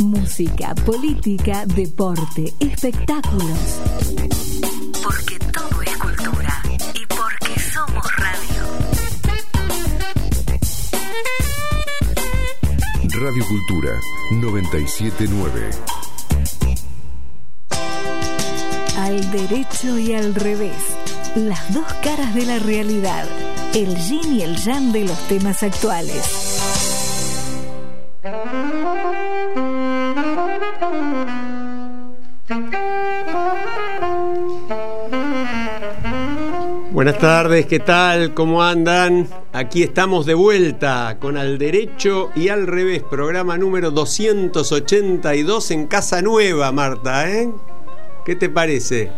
Música, política, deporte, espectáculos. Porque todo es cultura y porque somos radio. Radio Cultura 979. Al derecho y al revés. Las dos caras de la realidad. El yin y el yang de los temas actuales. Buenas tardes, ¿qué tal? ¿Cómo andan? Aquí estamos de vuelta con Al Derecho y Al Revés, programa número 282 en Casa Nueva, Marta, ¿eh? ¿Qué te parece?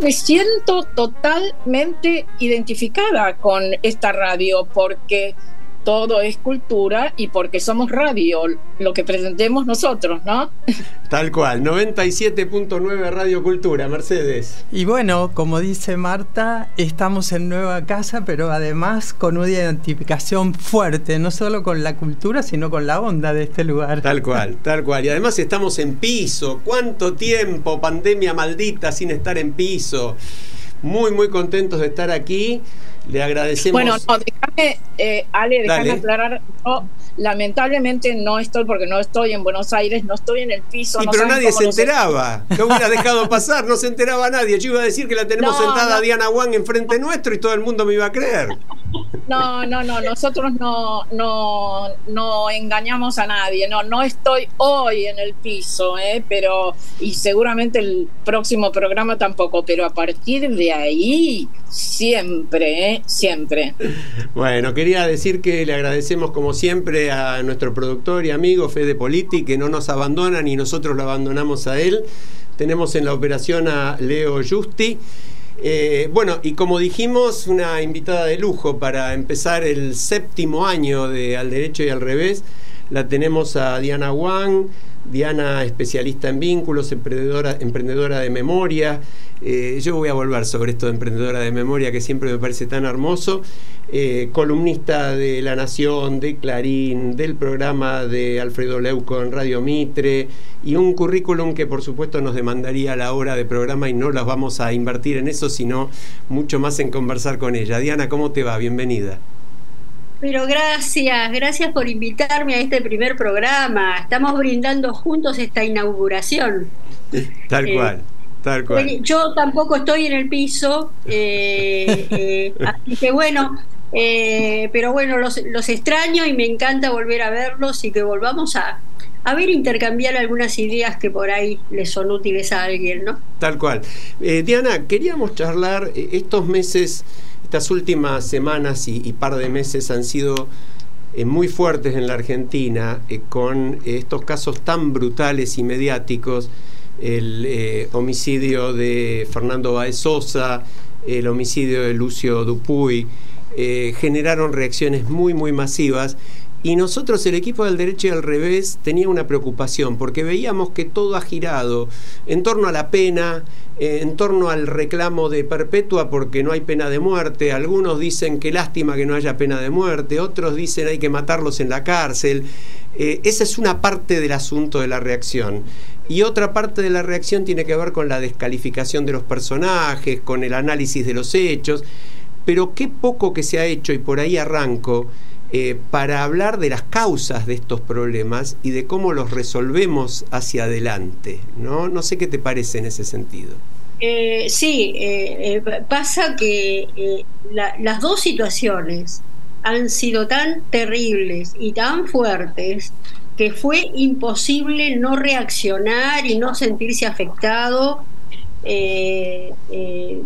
Me siento totalmente identificada con esta radio porque todo es cultura y porque somos radio, lo que presentemos nosotros, ¿no? Tal cual, 97.9 Radio Cultura, Mercedes. Y bueno, como dice Marta, estamos en nueva casa, pero además con una identificación fuerte, no solo con la cultura, sino con la onda de este lugar. Tal cual, tal cual. Y además estamos en piso. ¿Cuánto tiempo, pandemia maldita, sin estar en piso? Muy, muy contentos de estar aquí. Le agradecemos. Bueno, no, déjame, eh, Ale, déjame aclarar. Lamentablemente no estoy, porque no estoy en Buenos Aires, no estoy en el piso. Y pero nadie se enteraba. ¿Qué hubiera dejado pasar? No se enteraba nadie. Yo iba a decir que la tenemos sentada Diana Wang enfrente nuestro y todo el mundo me iba a creer. No, no, no, nosotros no, no, no engañamos a nadie. No, no estoy hoy en el piso, ¿eh? pero, y seguramente el próximo programa tampoco, pero a partir de ahí, siempre, ¿eh? siempre. Bueno, quería decir que le agradecemos como siempre a nuestro productor y amigo Fede Politi, que no nos abandona ni nosotros lo abandonamos a él. Tenemos en la operación a Leo Justi. Eh, bueno, y como dijimos, una invitada de lujo para empezar el séptimo año de Al Derecho y al Revés. La tenemos a Diana Wang, Diana especialista en vínculos, emprendedora, emprendedora de memoria. Eh, yo voy a volver sobre esto de emprendedora de memoria que siempre me parece tan hermoso. Eh, columnista de La Nación, de Clarín, del programa de Alfredo Leuco en Radio Mitre y un currículum que por supuesto nos demandaría la hora de programa y no las vamos a invertir en eso, sino mucho más en conversar con ella. Diana, ¿cómo te va? Bienvenida. Pero gracias, gracias por invitarme a este primer programa. Estamos brindando juntos esta inauguración. Tal eh, cual. Tal cual. Yo tampoco estoy en el piso, eh, así que bueno, eh, pero bueno, los, extraño y me encanta volver a verlos y que volvamos a, a ver intercambiar algunas ideas que por ahí les son útiles a alguien, ¿no? Tal cual. Eh, Diana, queríamos charlar eh, estos meses, estas últimas semanas y, par de meses han sido muy fuertes en la Argentina con estos casos tan brutales y mediáticos, el homicidio de Fernando Baez Sosa, el homicidio de Lucio Dupuy, eh, generaron reacciones muy, muy masivas. Y nosotros, el equipo del derecho y al revés, tenía una preocupación, porque veíamos que todo ha girado en torno a la pena, eh, en torno al reclamo de perpetua porque no hay pena de muerte. Algunos dicen que lástima que no haya pena de muerte, otros dicen hay que matarlos en la cárcel. Eh, esa es una parte del asunto de la reacción. Y otra parte de la reacción tiene que ver con la descalificación de los personajes, con el análisis de los hechos pero qué poco que se ha hecho, y por ahí arranco, eh, para hablar de las causas de estos problemas y de cómo los resolvemos hacia adelante. No, no sé qué te parece en ese sentido. Eh, sí, eh, pasa que las dos situaciones han sido tan terribles y tan fuertes que fue imposible no reaccionar y no sentirse afectado.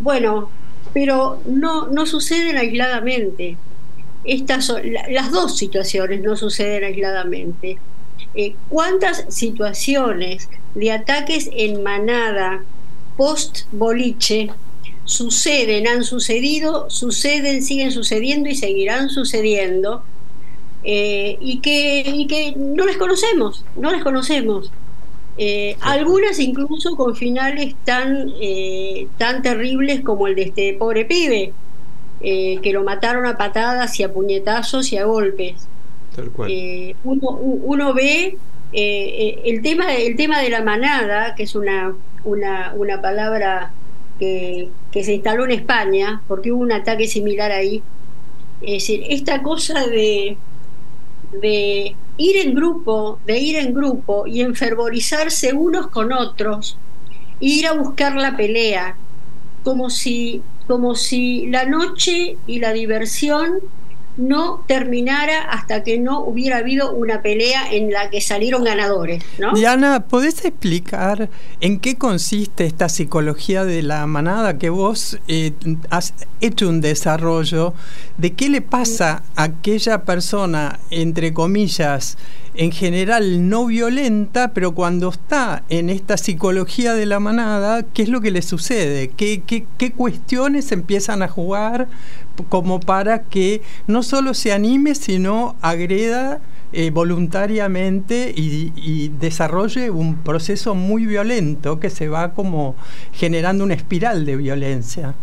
bueno, pero no, no suceden aisladamente. Estas las dos situaciones no suceden aisladamente. Eh, ¿Cuántas situaciones de ataques en manada post boliche suceden, han sucedido, suceden, siguen sucediendo y seguirán sucediendo? Eh, y, que, y que no les conocemos, no les conocemos. Eh, algunas incluso con finales tan, eh, tan terribles como el de este pobre pibe, eh, que lo mataron a patadas y a puñetazos y a golpes. Uno, uno, ve el, tema, el tema de la manada, que es una, una, una palabra que, que, se instaló en España, porque hubo un ataque similar ahí, es decir, esta cosa de, de ir en grupo, de ir en grupo y enfervorizarse unos con otros, e ir a buscar la pelea, como si, como si la noche y la diversión no terminara hasta que no hubiera habido una pelea en la que salieron ganadores. ¿no? Diana, ¿podés explicar en qué consiste esta psicología de la manada que vos eh, has hecho un desarrollo? ¿De qué le pasa a aquella persona, entre comillas, en general no violenta, pero cuando está en esta psicología de la manada, ¿qué es lo que le sucede? ¿Qué, qué, qué cuestiones empiezan a jugar como para que no solo se anime, sino agreda eh, voluntariamente y, desarrolle un proceso muy violento que se va como generando una espiral de violencia.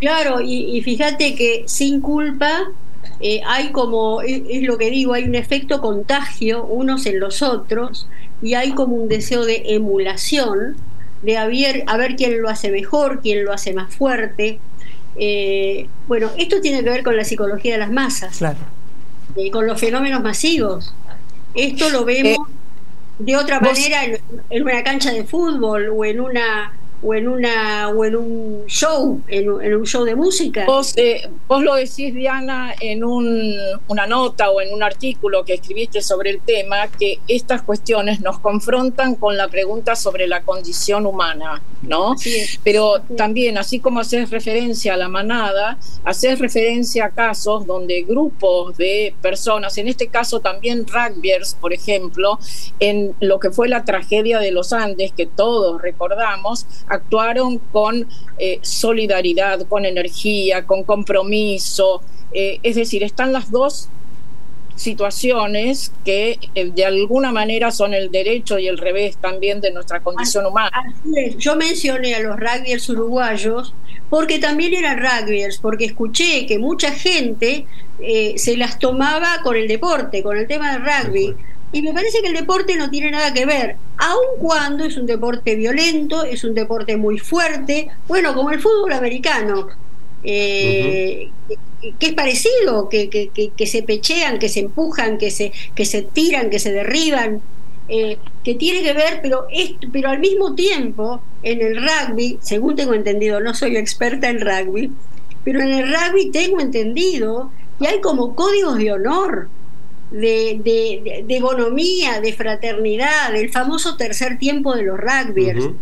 Claro, y fíjate que sin culpa eh, hay como, es, es, lo que digo, hay un efecto contagio unos en los otros y hay como un deseo de emulación, de a ver, a ver quién lo hace mejor, quién lo hace más fuerte. Eh, bueno, esto tiene que ver con la psicología de las masas, claro. eh, con los fenómenos masivos. Esto lo vemos de otra manera en, en una cancha de fútbol o en una o en una o en un show, en, en un show de música. Vos, eh, vos lo decís, Diana, en un, una nota o en un artículo que escribiste sobre el tema, que estas cuestiones nos confrontan con la pregunta sobre la condición humana, ¿no? Pero también, así como haces referencia a la manada, haces referencia a casos donde grupos de personas, en este caso también rugbyers, por ejemplo, en lo que fue la tragedia de los Andes, que todos recordamos, actuaron con eh, solidaridad, con energía, con compromiso. Eh, es decir, están las dos situaciones que eh, de alguna manera son el derecho y el revés también de nuestra condición humana. Así es. Yo mencioné a los rugbyers uruguayos porque también eran rugbyers, porque escuché que mucha gente eh, se las tomaba con el deporte, con el tema del rugby. Y me parece que el deporte no tiene nada que ver, aun cuando es un deporte violento, es un deporte muy fuerte, bueno, como el fútbol americano, eh, que, es parecido, que, se pechean, que se empujan, que se, que se tiran, que se derriban, eh, que tiene que ver, pero, pero al mismo tiempo, en el rugby, según tengo entendido, no soy experta en rugby, pero en el rugby tengo entendido que hay como códigos de honor de, de, de, economía, de fraternidad, el famoso tercer tiempo de los rugbyers. Uh -huh.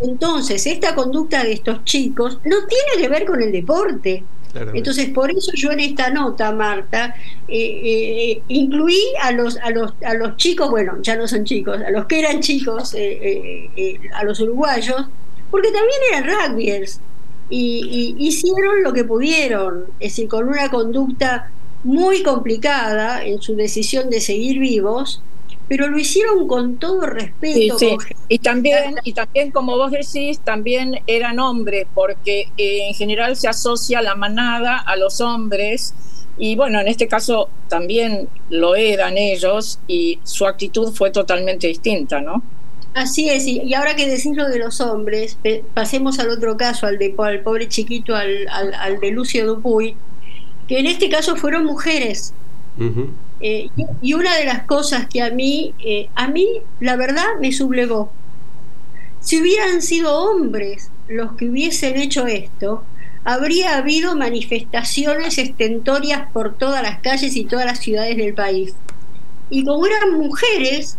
Entonces, esta conducta de estos chicos no tiene que ver con el deporte. Entonces, por eso yo en esta nota, Marta, eh, eh, incluí a los, a, los, a los chicos, bueno, ya no son chicos, a los que eran chicos, eh, a los uruguayos, porque también eran rugbyers y, y hicieron lo que pudieron, es decir, con una conducta muy complicada en su decisión de seguir vivos, pero lo hicieron con todo respeto. Sí, sí. Y también, y también, como vos decís, también eran hombres, porque eh, en general se asocia la manada a los hombres, y bueno, en este caso también lo eran ellos, y su actitud fue totalmente distinta, ¿no? Así es, y ahora que decís lo de los hombres, pasemos al otro caso, al de al pobre chiquito, al, al, al de Lucio Dupuy, que en este caso fueron mujeres. Uh -huh. eh, y, y, una de las cosas que a mí, eh, a mí, la verdad, me sublevó. Si hubieran sido hombres los que hubiesen hecho esto, habría habido manifestaciones estentorias por todas las calles y todas las ciudades del país. Y como eran mujeres,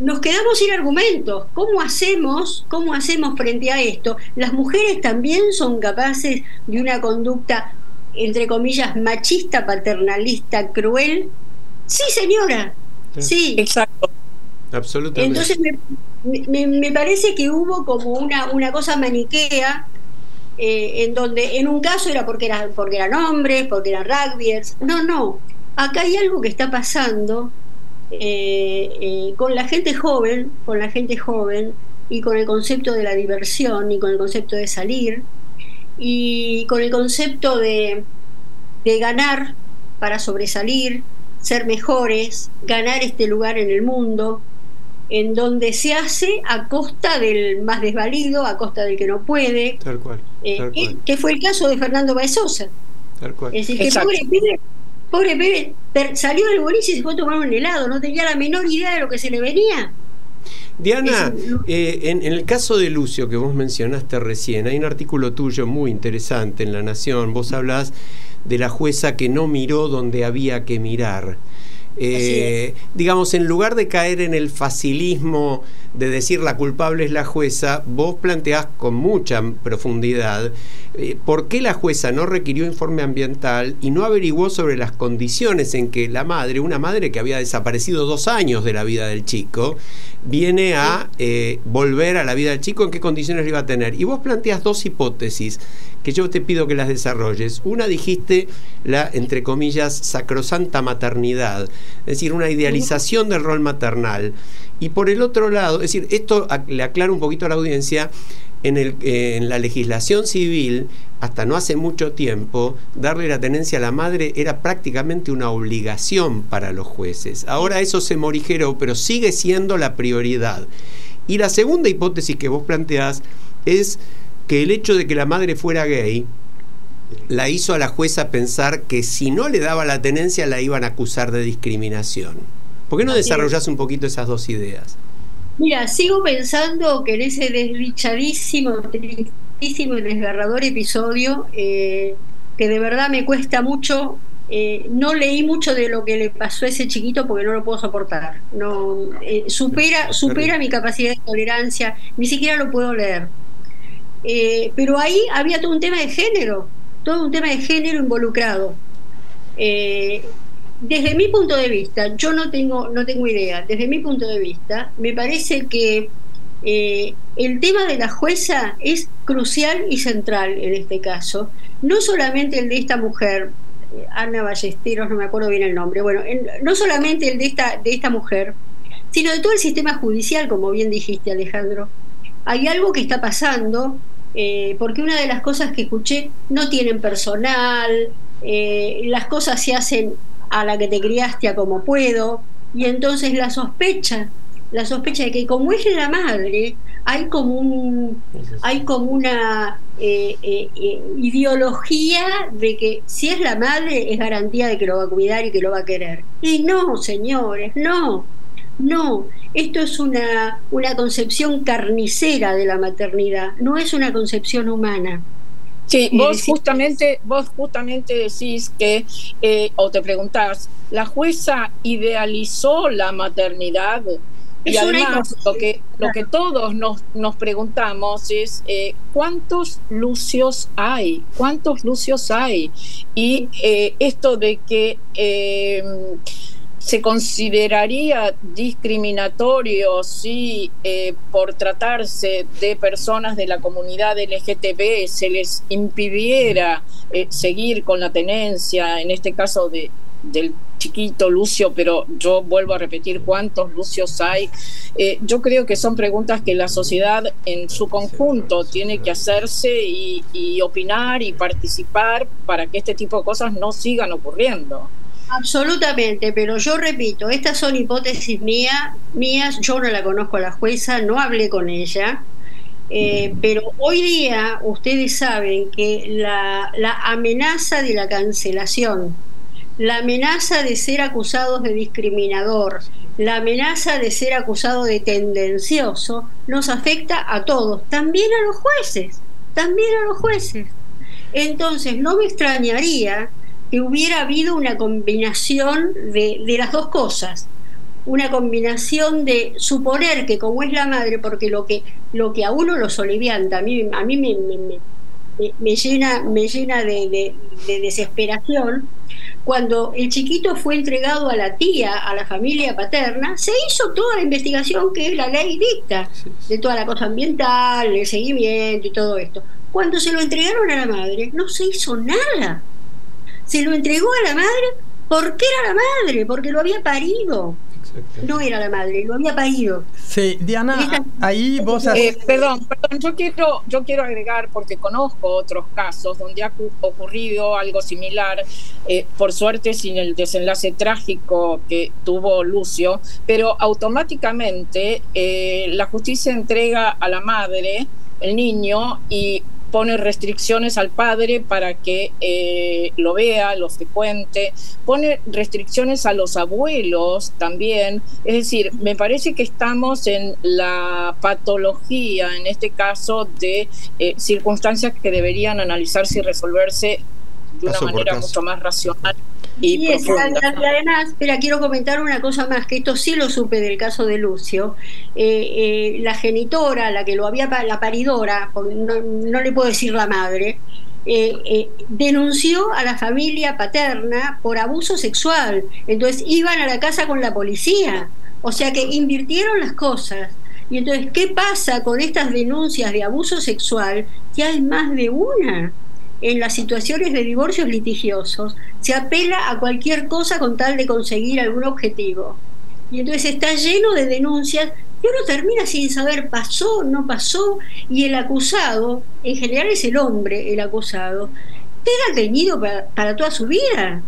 nos quedamos sin argumentos. ¿Cómo hacemos, cómo hacemos frente a esto? Las mujeres también son capaces de una conducta entre comillas, machista, paternalista, cruel. Sí, señora. Sí. Exacto. Absolutamente. Entonces me, me, me, parece que hubo como una, una cosa maniquea eh, en donde en un caso era porque, era porque eran hombres, porque eran rugbyers. No, no. Acá hay algo que está pasando eh, eh, con la gente joven, con la gente joven y con el concepto de la diversión y con el concepto de salir y con el concepto de, de, ganar para sobresalir, ser mejores, ganar este lugar en el mundo. en donde se hace a costa del más desvalido, a costa del que no puede, Tal cual. eh, tal que, cual, que fue el caso de Fernando Baezosa. tal cual. Es decir, que pobre pibe, pobre pibe, salió del boliche y se fue a tomar un helado, no tenía la menor idea de lo que se le venía. Diana, eh, en, en el caso de Lucio que vos mencionaste recién, hay un artículo tuyo muy interesante en La Nación. Vos hablas de la jueza que no miró donde había que mirar. Eh, digamos, en lugar de caer en el facilismo de decir la culpable es la jueza, vos planteás con mucha profundidad eh, por qué la jueza no requirió informe ambiental y no averiguó sobre las condiciones en que la madre, una madre que había desaparecido dos años de la vida del chico, viene a eh, volver a la vida del chico, en qué condiciones lo iba a tener. Y vos planteas dos hipótesis que yo te pido que las desarrolles. Una dijiste la, entre comillas, sacrosanta maternidad, es decir, una idealización del rol maternal. Y por el otro lado, es decir, esto le aclaro un poquito a la audiencia, en, en la legislación civil, hasta no hace mucho tiempo, darle la tenencia a la madre era prácticamente una obligación para los jueces. Ahora eso se morigeró, pero sigue siendo la prioridad. Y la segunda hipótesis que vos planteás es que el hecho de que la madre fuera gay la hizo a la jueza pensar que si no le daba la tenencia la iban a acusar de discriminación. ¿Por qué no desarrollás un poquito esas dos ideas? Mira, sigo pensando que en ese desdichadísimo, tristísimo y desgarrador episodio, eh, que de verdad me cuesta mucho, eh, no leí mucho de lo que le pasó a ese chiquito porque no lo puedo soportar. No, eh, supera, supera mi capacidad de tolerancia, ni siquiera lo puedo leer. Pero ahí había todo un tema de género, todo un tema de género involucrado. Desde mi punto de vista, yo no tengo, no tengo idea, desde mi punto de vista, me parece que eh, el tema de la jueza es crucial y central en este caso, no solamente el de esta mujer, eh, Ana Ballesteros, no me acuerdo bien el nombre, bueno, en- no solamente el de esta, de esta mujer, sino de todo el sistema judicial, como bien dijiste Alejandro. Hay algo que está pasando, eh, porque una de las cosas que escuché, no tienen personal, las cosas se hacen a la que te criaste a como puedo, y entonces la sospecha, la sospecha de que como es la madre, hay como un, hay como una eh, eh, eh, ideología de que si es la madre es garantía de que lo va a cuidar y que lo va a querer. Y no, señores, no, no. Esto es una, una concepción carnicera de la maternidad, no es una concepción humana. Sí, vos justamente, vos justamente decís que, eh, o te preguntás, ¿la jueza idealizó la maternidad? Y Es además lo que, lo que todos nos, nos preguntamos es eh, ¿cuántos Lucios hay? ¿Cuántos Lucios hay? Y eh, esto de que se consideraría discriminatorio si eh, por tratarse de personas de la comunidad LGTB se les impidiera eh, seguir con la tenencia, en este caso de, del chiquito Lucio, pero yo vuelvo a repetir cuántos Lucios hay. Eh, yo creo que son preguntas que la sociedad en su conjunto tiene que hacerse y, y opinar y participar para que este tipo de cosas no sigan ocurriendo. Absolutamente, pero yo repito, estas son hipótesis mías, mías, yo no la conozco a la jueza, no hablé con ella, eh, pero hoy día ustedes saben que la, la amenaza de la cancelación, la amenaza de ser acusados de discriminador, la amenaza de ser acusado de tendencioso, nos afecta a todos, también a los jueces, también a los jueces. Entonces, no me extrañaría que hubiera habido una combinación de, de, las dos cosas. Una combinación de suponer que como es la madre, porque lo que, lo que a uno lo solivianta, a mí, a mí me, me, me, me llena, me llena de, de, de, desesperación, cuando el chiquito fue entregado a la tía, a la familia paterna, se hizo toda la investigación que la ley dicta, de toda la cosa ambiental, el seguimiento y todo esto. Cuando se lo entregaron a la madre, no se hizo nada se lo entregó a la madre porque era la madre, porque lo había parido. no era la madre, lo había parido. Sí, Diana, ahí vos... Eh, perdón, perdón, yo quiero, yo quiero agregar, porque conozco otros casos donde ha ocurrido algo similar, eh, por suerte sin el desenlace trágico que tuvo Lucio, pero automáticamente eh, la justicia entrega a la madre el niño y pone restricciones al padre para que eh, lo vea, lo frecuente, pone restricciones a los abuelos también. Es decir, me parece que estamos en la patología, en este caso, de eh, circunstancias que deberían analizarse y resolverse de una manera mucho más racional y, además, espera, quiero comentar una cosa más, que esto sí lo supe del caso de Lucio. Eh, eh, la genitora, la que lo había, la paridora, no, le puedo decir la madre, eh, denunció a la familia paterna por abuso sexual. Entonces iban a la casa con la policía. O sea que invirtieron las cosas. Y entonces, ¿qué pasa con estas denuncias de abuso sexual? Que hay más de una en las situaciones de divorcios litigiosos se apela a cualquier cosa con tal de conseguir algún objetivo. Y entonces está lleno de denuncias y uno termina sin saber pasó, no pasó, y el acusado, en general es el hombre el acusado, queda teñido para, para toda su vida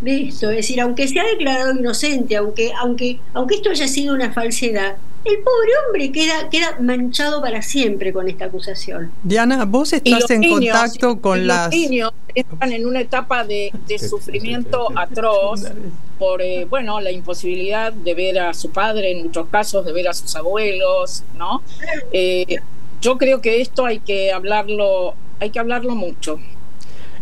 de esto. Es decir, aunque se ha declarado inocente, aunque, aunque, aunque esto haya sido una falsedad, el pobre hombre queda, queda manchado para siempre con esta acusación. Diana, vos estás en contacto con las... Los niños están en una etapa de, sufrimiento atroz por, eh, bueno, la imposibilidad de ver a su padre, en muchos casos, de ver a sus abuelos, ¿no? Eh, yo creo que esto hay que hablarlo, hay que hablarlo mucho.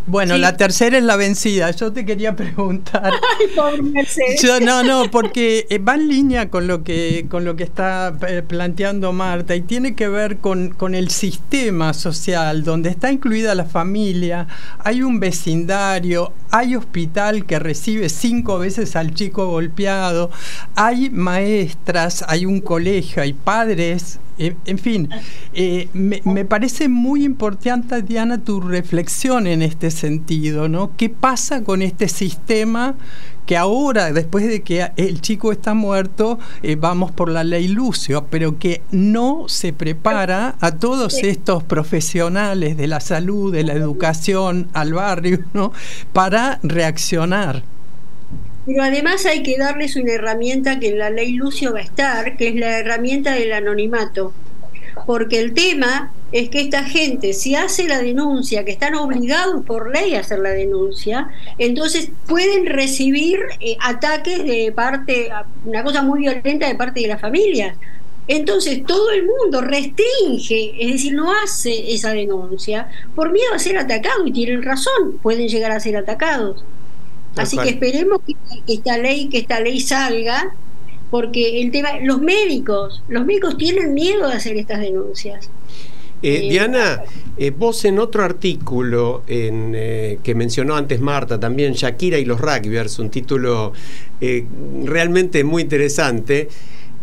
Bueno, la tercera es la vencida. Yo te quería preguntar. Yo, no, no, porque eh, va en línea con lo que con lo que está eh, planteando Marta y tiene que ver con, con el sistema social donde está incluida la familia. Hay un vecindario, hay hospital que recibe cinco veces al chico golpeado, hay maestras, hay un colegio, hay padres en fin, eh, me, parece muy importante, Diana, tu reflexión en este sentido, ¿no? ¿Qué pasa con este sistema que ahora, después de que el chico está muerto, eh, vamos por la ley Lucio, pero que no se prepara a todos estos profesionales de la salud, de la educación, al barrio, ¿no? Para reaccionar? Pero además hay que darles una herramienta que en la ley Lucio va a estar, que es la herramienta del anonimato. Porque el tema es que esta gente, si hace la denuncia, que están obligados por ley a hacer la denuncia, entonces pueden recibir eh, ataques de parte, una cosa muy violenta de parte de la familia. Entonces todo el mundo restringe, es decir, no hace esa denuncia por miedo a ser atacado y tienen razón, pueden llegar a ser atacados. Así que esperemos que esta ley, que esta ley salga, porque el tema, los médicos, los médicos tienen miedo de hacer estas denuncias. Eh, eh, Diana, eh, vos en otro artículo en, que mencionó antes Marta, también Shakira y los rugbyers, un título realmente muy interesante,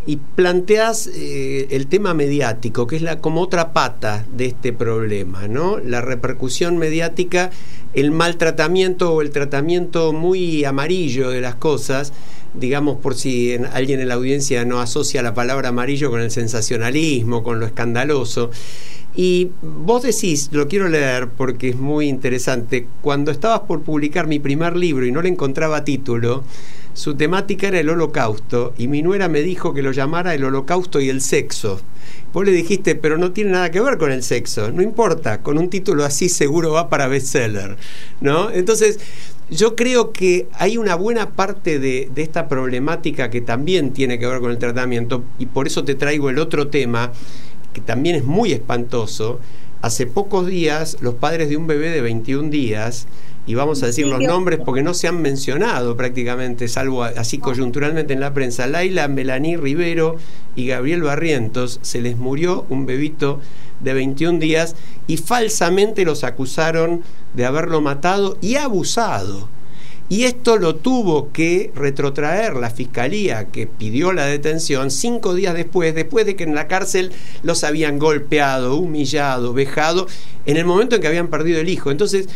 y planteás el tema mediático, que es la, como otra pata de este problema, ¿no? La repercusión mediática el maltratamiento o el tratamiento muy amarillo de las cosas, digamos por si alguien en la audiencia no asocia la palabra amarillo con el sensacionalismo, con lo escandaloso. Y vos decís, lo quiero leer porque es muy interesante, cuando estabas por publicar mi primer libro y no le encontraba título, su temática era el holocausto y mi nuera me dijo que lo llamara el holocausto y el sexo. Vos le dijiste, pero no tiene nada que ver con el sexo. No importa, con un título así seguro va para bestseller. ¿no? Entonces, yo creo que hay una buena parte de, de, esta problemática que también tiene que ver con el tratamiento, y por eso te traigo el otro tema, que también es muy espantoso. Hace pocos días, los padres de un bebé de 21 días y vamos a decir los nombres porque no se han mencionado prácticamente, salvo así coyunturalmente en la prensa, Laila Melaní Rivero y Gabriel Barrientos, se les murió un bebito de 21 días y falsamente los acusaron de haberlo matado y abusado. Y esto lo tuvo que retrotraer la fiscalía que pidió la detención cinco días después, después de que en la cárcel los habían golpeado, humillado, vejado, en el momento en que habían perdido el hijo. Entonces,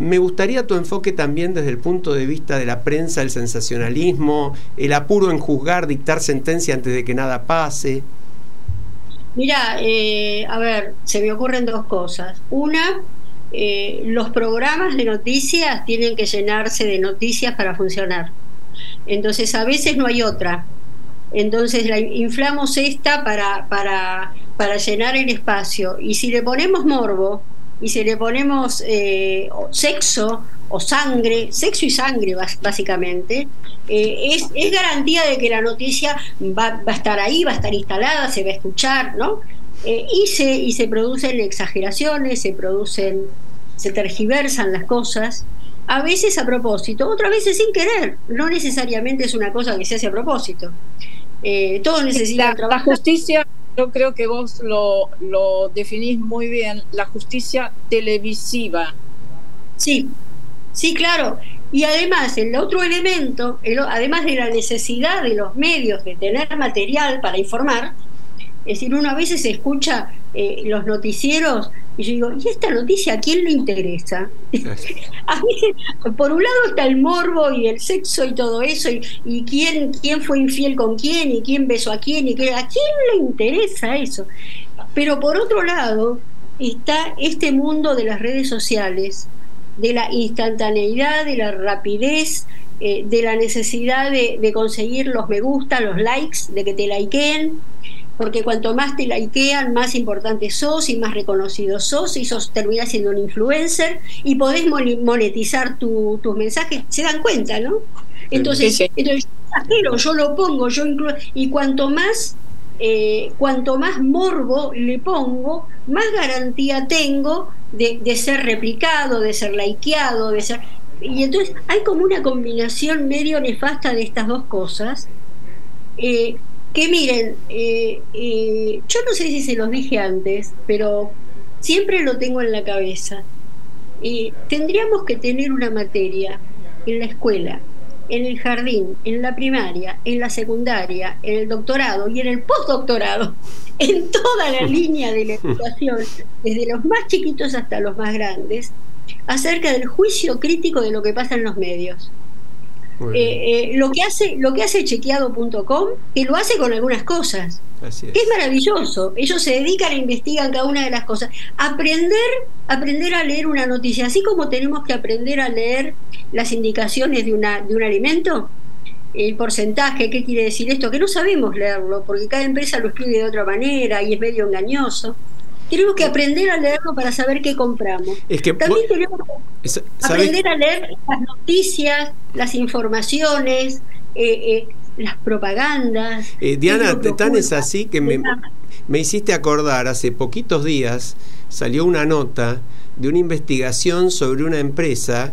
Me gustaría tu enfoque también desde el punto de vista de la prensa, el sensacionalismo, el apuro en juzgar, dictar sentencia antes de que nada pase. Mira, eh, a ver, se me ocurren dos cosas. Una, eh, los programas de noticias tienen que llenarse de noticias para funcionar. Entonces, a veces no hay otra. Entonces, la, inflamos esta para, para, para llenar el espacio. Y si le ponemos morbo y si le ponemos eh, sexo o sangre, sexo y sangre básicamente, eh, es, es, garantía de que la noticia va, va, a estar ahí, va a estar instalada, se va a escuchar, ¿no? Eh, y, se, y se producen exageraciones, se producen, se tergiversan las cosas, a veces a propósito, otras veces sin querer, no necesariamente es una cosa que se hace a propósito. Eh, todo necesita la, la justicia yo creo que vos lo, lo definís muy bien, la justicia televisiva. Sí, sí, claro. Y además, el otro elemento, además de la necesidad de los medios de tener material para informar, es decir, uno a veces escucha eh, los noticieros y yo digo, ¿y esta noticia a quién le interesa? a mí, por un lado está el morbo y el sexo y todo eso, y, quién, quién fue infiel con quién, y quién besó a quién, y qué, a quién le interesa eso. Pero por otro lado está este mundo de las redes sociales, de la instantaneidad, de la rapidez, eh, de la necesidad de, de, conseguir los me gusta, los likes, de que te likeen, porque cuanto más te likean, más importante sos y más reconocido sos y sos terminás siendo un influencer y podés monetizar tus mensajes, se dan cuenta, ¿no? Entonces, entonces pero yo lo pongo, yo incluyo, y cuanto más eh, cuanto más morbo le pongo, más garantía tengo de, de, ser replicado, de ser likeado, de ser... Y entonces hay como una combinación medio nefasta de estas dos cosas, eh, que miren, eh, eh, yo no sé si se los dije antes, pero siempre lo tengo en la cabeza. Eh, tendríamos que tener una materia en la escuela, en el jardín, en la primaria, en la secundaria, en el doctorado y en el postdoctorado, en toda la línea de la educación, desde los más chiquitos hasta los más grandes, acerca del juicio crítico de lo que pasa en los medios. Eh, eh, lo que hace lo que hace chequeado.com que lo hace con algunas cosas. Es. que es maravilloso. Ellos se dedican e investigan cada una de las cosas. Aprender aprender a leer una noticia. Así como tenemos que aprender a leer las indicaciones de una de un alimento el porcentaje qué quiere decir esto que no sabemos leerlo porque cada empresa lo escribe de otra manera y es medio engañoso tenemos que aprender a leerlo para saber qué compramos. También tenemos que aprender a leer las noticias, las informaciones, eh, eh, las propagandas. Eh, Diana, tan es así que me, me hiciste acordar, hace poquitos días salió una nota de una investigación sobre una empresa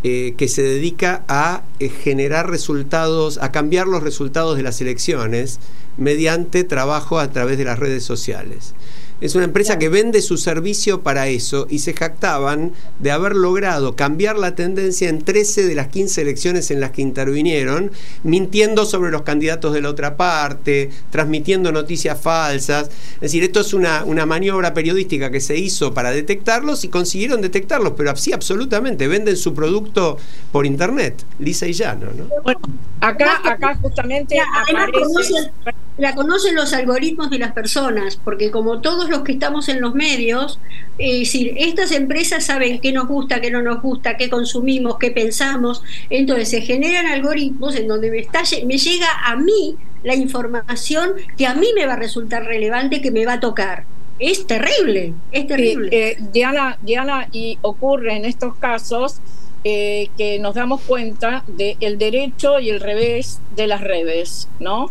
que se dedica a generar resultados, a cambiar los resultados de las elecciones mediante trabajo a través de las redes sociales. Es una empresa que vende su servicio para eso y se jactaban de haber logrado cambiar la tendencia en 13 de las 15 elecciones en las que intervinieron, mintiendo sobre los candidatos de la otra parte, transmitiendo noticias falsas. Es decir, esto es una, una maniobra periodística que se hizo para detectarlos y consiguieron detectarlos, pero así absolutamente venden su producto por internet, lisa y llano. ¿no? Bueno, acá, acá justamente aparece... la conocen los algoritmos de las personas, porque como todos los que estamos en los medios, es decir, estas empresas saben qué nos gusta, qué no nos gusta, qué consumimos, qué pensamos, entonces se generan algoritmos en donde me, está, me llega a mí la información que a mí me va a resultar relevante, que me va a tocar. Es terrible, es terrible. Eh, Diana, Diana, y ocurre en estos casos eh, que nos damos cuenta del derecho y el revés de las redes, ¿no?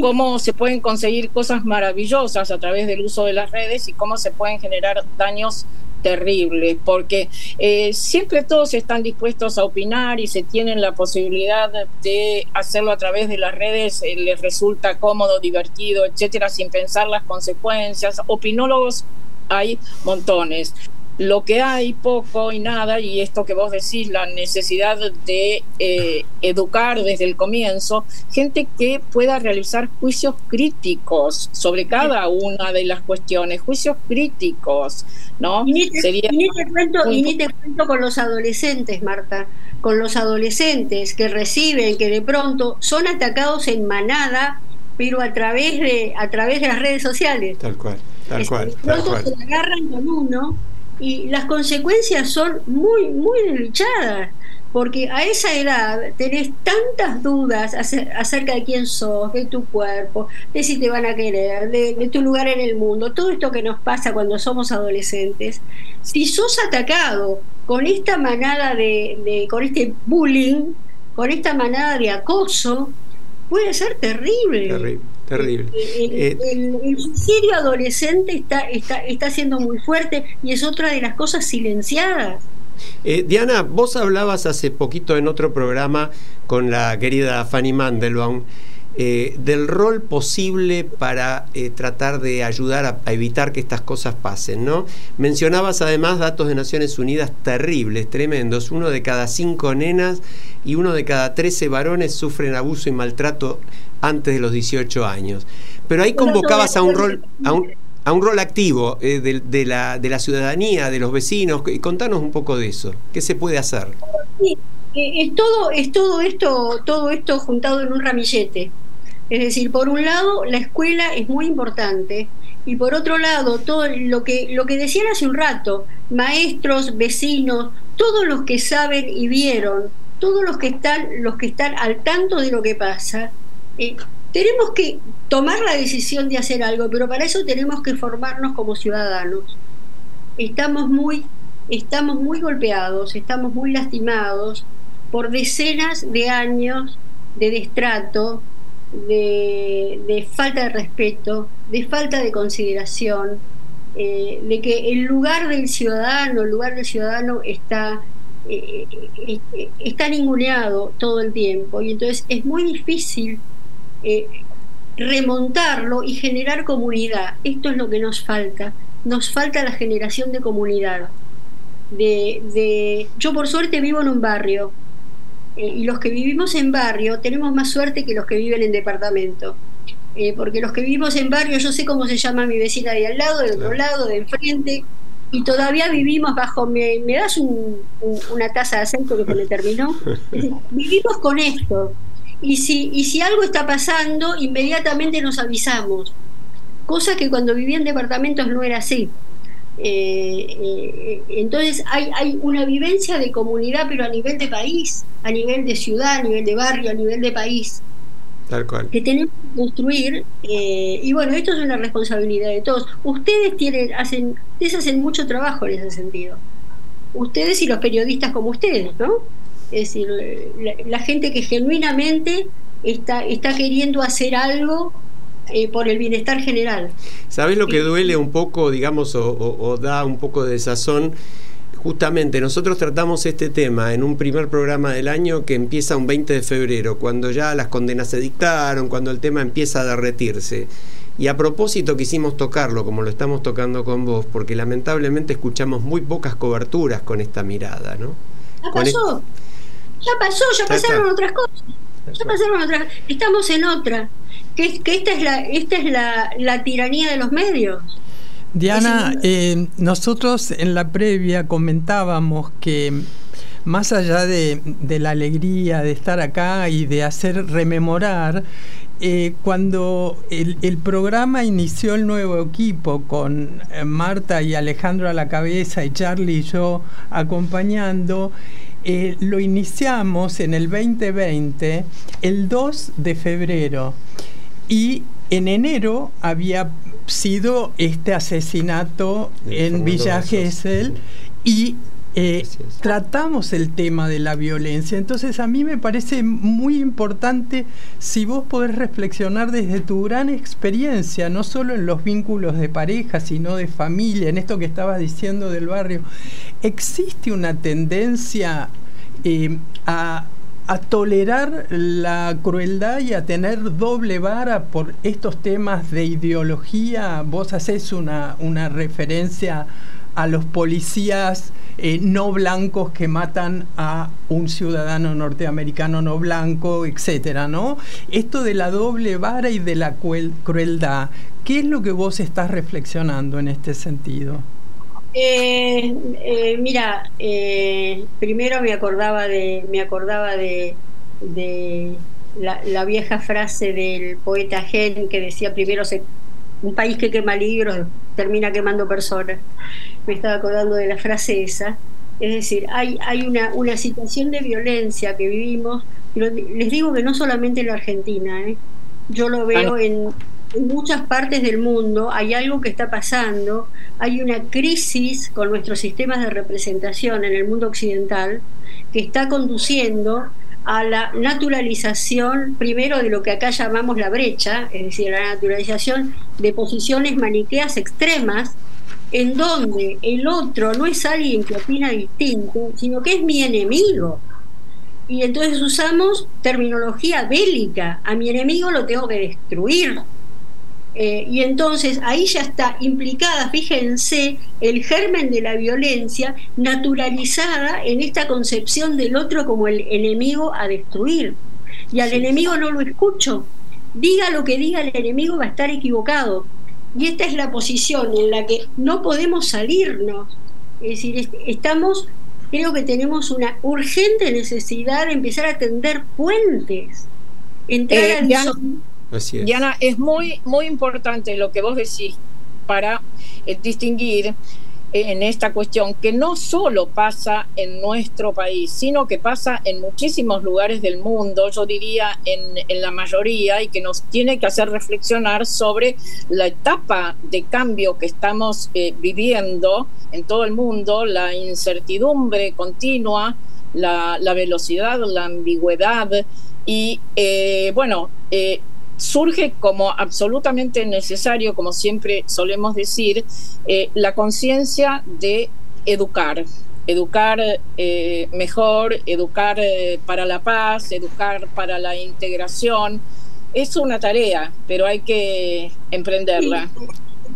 Cómo se pueden conseguir cosas maravillosas a través del uso de las redes y cómo se pueden generar daños terribles, porque eh, siempre todos están dispuestos a opinar y se tienen la posibilidad de hacerlo a través de las redes, eh, les resulta cómodo, divertido, etcétera, sin pensar las consecuencias. Opinólogos hay montones lo que hay poco y nada, y esto que vos decís, la necesidad de eh, educar desde el comienzo, gente que pueda realizar juicios críticos sobre cada una de las cuestiones, juicios críticos, ¿no? Y ni te, Sería y ni te cuento, y ni te cuento con los adolescentes, Marta, con los adolescentes que reciben, que de pronto son atacados en manada, pero a través de, a través de las redes sociales. Tal cual, tal cual. Tal cual. se agarran con uno y las consecuencias son muy, muy desdichadas, porque a esa edad tenés tantas dudas ace- acerca de quién sos, de tu cuerpo, de si te van a querer, de, de tu lugar en el mundo, todo esto que nos pasa cuando somos adolescentes. Si sos atacado con esta manada de, de con este bullying, con esta manada de acoso, puede ser terrible. Terrible, terrible. El, Eh, el- el suicidio adolescente está, está, está siendo muy fuerte y es otra de las cosas silenciadas. Eh, Diana, vos hablabas hace poquito en otro programa con la querida Fanny Mandelbaum eh, del rol posible para eh, tratar de ayudar a, a evitar que estas cosas pasen, ¿no? Mencionabas además datos de Naciones Unidas terribles, tremendos. Uno de cada cinco nenas y uno de cada trece varones sufren abuso y maltrato antes de los 18 años. Pero ahí convocabas a un rol, a un, a un rol activo eh, de, de la, de la ciudadanía, de los vecinos. Contanos un poco de eso. ¿Qué se puede hacer? Sí, eh, es todo, es todo esto, todo esto juntado en un ramillete. Es decir, por un lado, la escuela es muy importante y por otro lado, todo lo que lo que decían hace un rato, maestros, vecinos, todos los que saben y vieron, todos los que están los que están al tanto de lo que pasa, tenemos que tomar la decisión de hacer algo, pero para eso tenemos que formarnos como ciudadanos. Estamos muy estamos muy golpeados, estamos muy lastimados por decenas de años de destrato, de, de falta de respeto, de falta de consideración, eh, de que el lugar del ciudadano, el lugar del ciudadano está, eh, eh, está ninguneado todo el tiempo y entonces es muy difícil eh, remontarlo y generar comunidad. Esto es lo que nos falta. Nos falta la generación de comunidad. De, de, yo por suerte vivo en un barrio eh, y los que vivimos en barrio tenemos más suerte que los que viven en departamento. Eh, porque los que vivimos en barrio, yo sé cómo se llama mi vecina de al lado, del otro lado, de enfrente, y todavía vivimos bajo, ¿me, me das un, un, una taza de aceite que se me terminó? vivimos con esto. Y si, y si algo está pasando, inmediatamente nos avisamos. Cosa que cuando vivía en departamentos no era así. Eh, eh, entonces hay, hay una vivencia de comunidad, pero a nivel de país, a nivel de ciudad, a nivel de barrio, a nivel de país. Tal cual. Que tenemos que construir, eh, y bueno, esto es una responsabilidad de todos. Ustedes tienen, hacen, ustedes hacen mucho trabajo en ese sentido. Ustedes y los periodistas como ustedes, ¿no? Es decir, la, la gente que genuinamente está, está queriendo hacer algo eh, por el bienestar general. ¿Sabes lo que duele un poco, digamos, o, o, o, da un poco de sazón? Justamente nosotros tratamos este tema en un primer programa del año que empieza un 20 de febrero, cuando ya las condenas se dictaron, cuando el tema empieza a derretirse. Y a propósito quisimos tocarlo como lo estamos tocando con vos, porque lamentablemente escuchamos muy pocas coberturas con esta mirada, ¿no? Ya pasó, ya pasó, ya pasaron otras cosas. Ya pasaron otras. Estamos en otra. Que, que esta es la, esta es la, la tiranía de los medios. Diana, eh, nosotros en la previa comentábamos que más allá de, de, la alegría de estar acá y de hacer rememorar, eh, cuando el, el, programa inició el nuevo equipo con eh, Marta y Alejandro a la cabeza y Charlie y yo acompañando, eh, lo iniciamos en el 2020, el 2 de febrero. Y en enero había sido este asesinato en Villa Gesell y eh, tratamos el tema de la violencia. Entonces a mí me parece muy importante si vos podés reflexionar desde tu gran experiencia, no solo en los vínculos de pareja, sino de familia, en esto que estabas diciendo del barrio. ¿Existe una tendencia eh, a a tolerar la crueldad y a tener doble vara por estos temas de ideología. Vos haces una, una referencia a los policías eh, no blancos que matan a un ciudadano norteamericano no blanco, etcétera, ¿no? Esto de la doble vara y de la crueldad, ¿qué es lo que vos estás reflexionando en este sentido? Eh, eh, mira, primero me acordaba de, me acordaba de, la, la, vieja frase del poeta Gen que decía primero se un país que quema libros termina quemando personas. Me estaba acordando de la frase esa. Es decir, hay, hay una, una situación de violencia que vivimos, pero les digo que no solamente en la Argentina, ¿eh? yo lo veo en, en muchas partes del mundo, hay algo que está pasando, hay una crisis con nuestros sistemas de representación en el mundo occidental que está conduciendo a la naturalización, primero de lo que acá llamamos la brecha, es decir, la naturalización de posiciones maniqueas extremas, en donde el otro no es alguien que opina distinto, sino que es mi enemigo. Y entonces usamos terminología bélica, a mi enemigo lo tengo que destruir, eh, y entonces ahí ya está implicada, fíjense, el germen de la violencia naturalizada en esta concepción del otro como el enemigo a destruir. Y al enemigo no lo escucho. Diga lo que diga el enemigo va a estar equivocado. Y esta es la posición en la que no podemos salirnos. Es decir, estamos, creo que tenemos una urgente necesidad de empezar a tender puentes. Entrar eh, Diana, es muy, muy importante lo que vos decís para eh, distinguir en esta cuestión que no solo pasa en nuestro país, sino que pasa en muchísimos lugares del mundo, yo diría en, la mayoría, y que nos tiene que hacer reflexionar sobre la etapa de cambio que estamos eh, viviendo en todo el mundo, la incertidumbre continua, la, velocidad, la ambigüedad y, eh, bueno, surge como absolutamente necesario, como siempre solemos decir, eh, la conciencia de educar, educar eh, mejor, educar eh, para la paz, educar para la integración. Es una tarea, pero hay que emprenderla.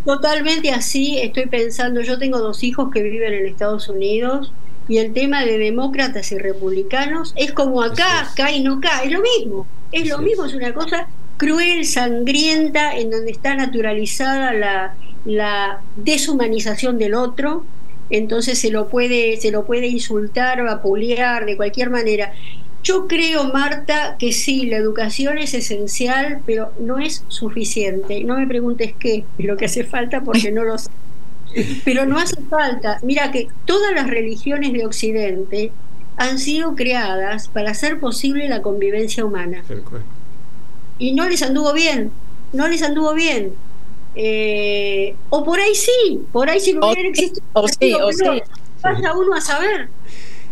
totalmente así, estoy pensando, yo tengo dos hijos que viven en Estados Unidos y el tema de demócratas y republicanos es como acá, acá y no acá, es lo mismo, es lo mismo, es una cosa cruel, sangrienta, en donde está naturalizada la, deshumanización del otro, entonces se lo puede, se lo puede insultar, vapulear de cualquier manera. Yo creo, Marta, que sí, la educación es esencial, pero no es suficiente. No me preguntes qué lo que hace falta porque no lo sé. Pero no hace falta. Mira que todas las religiones de Occidente han sido creadas para hacer posible la convivencia humana y no les anduvo bien, no les anduvo bien. Eh, o por ahí sí, por ahí sí no hubiera existido. O sí, o sí. Vaya uno a saber.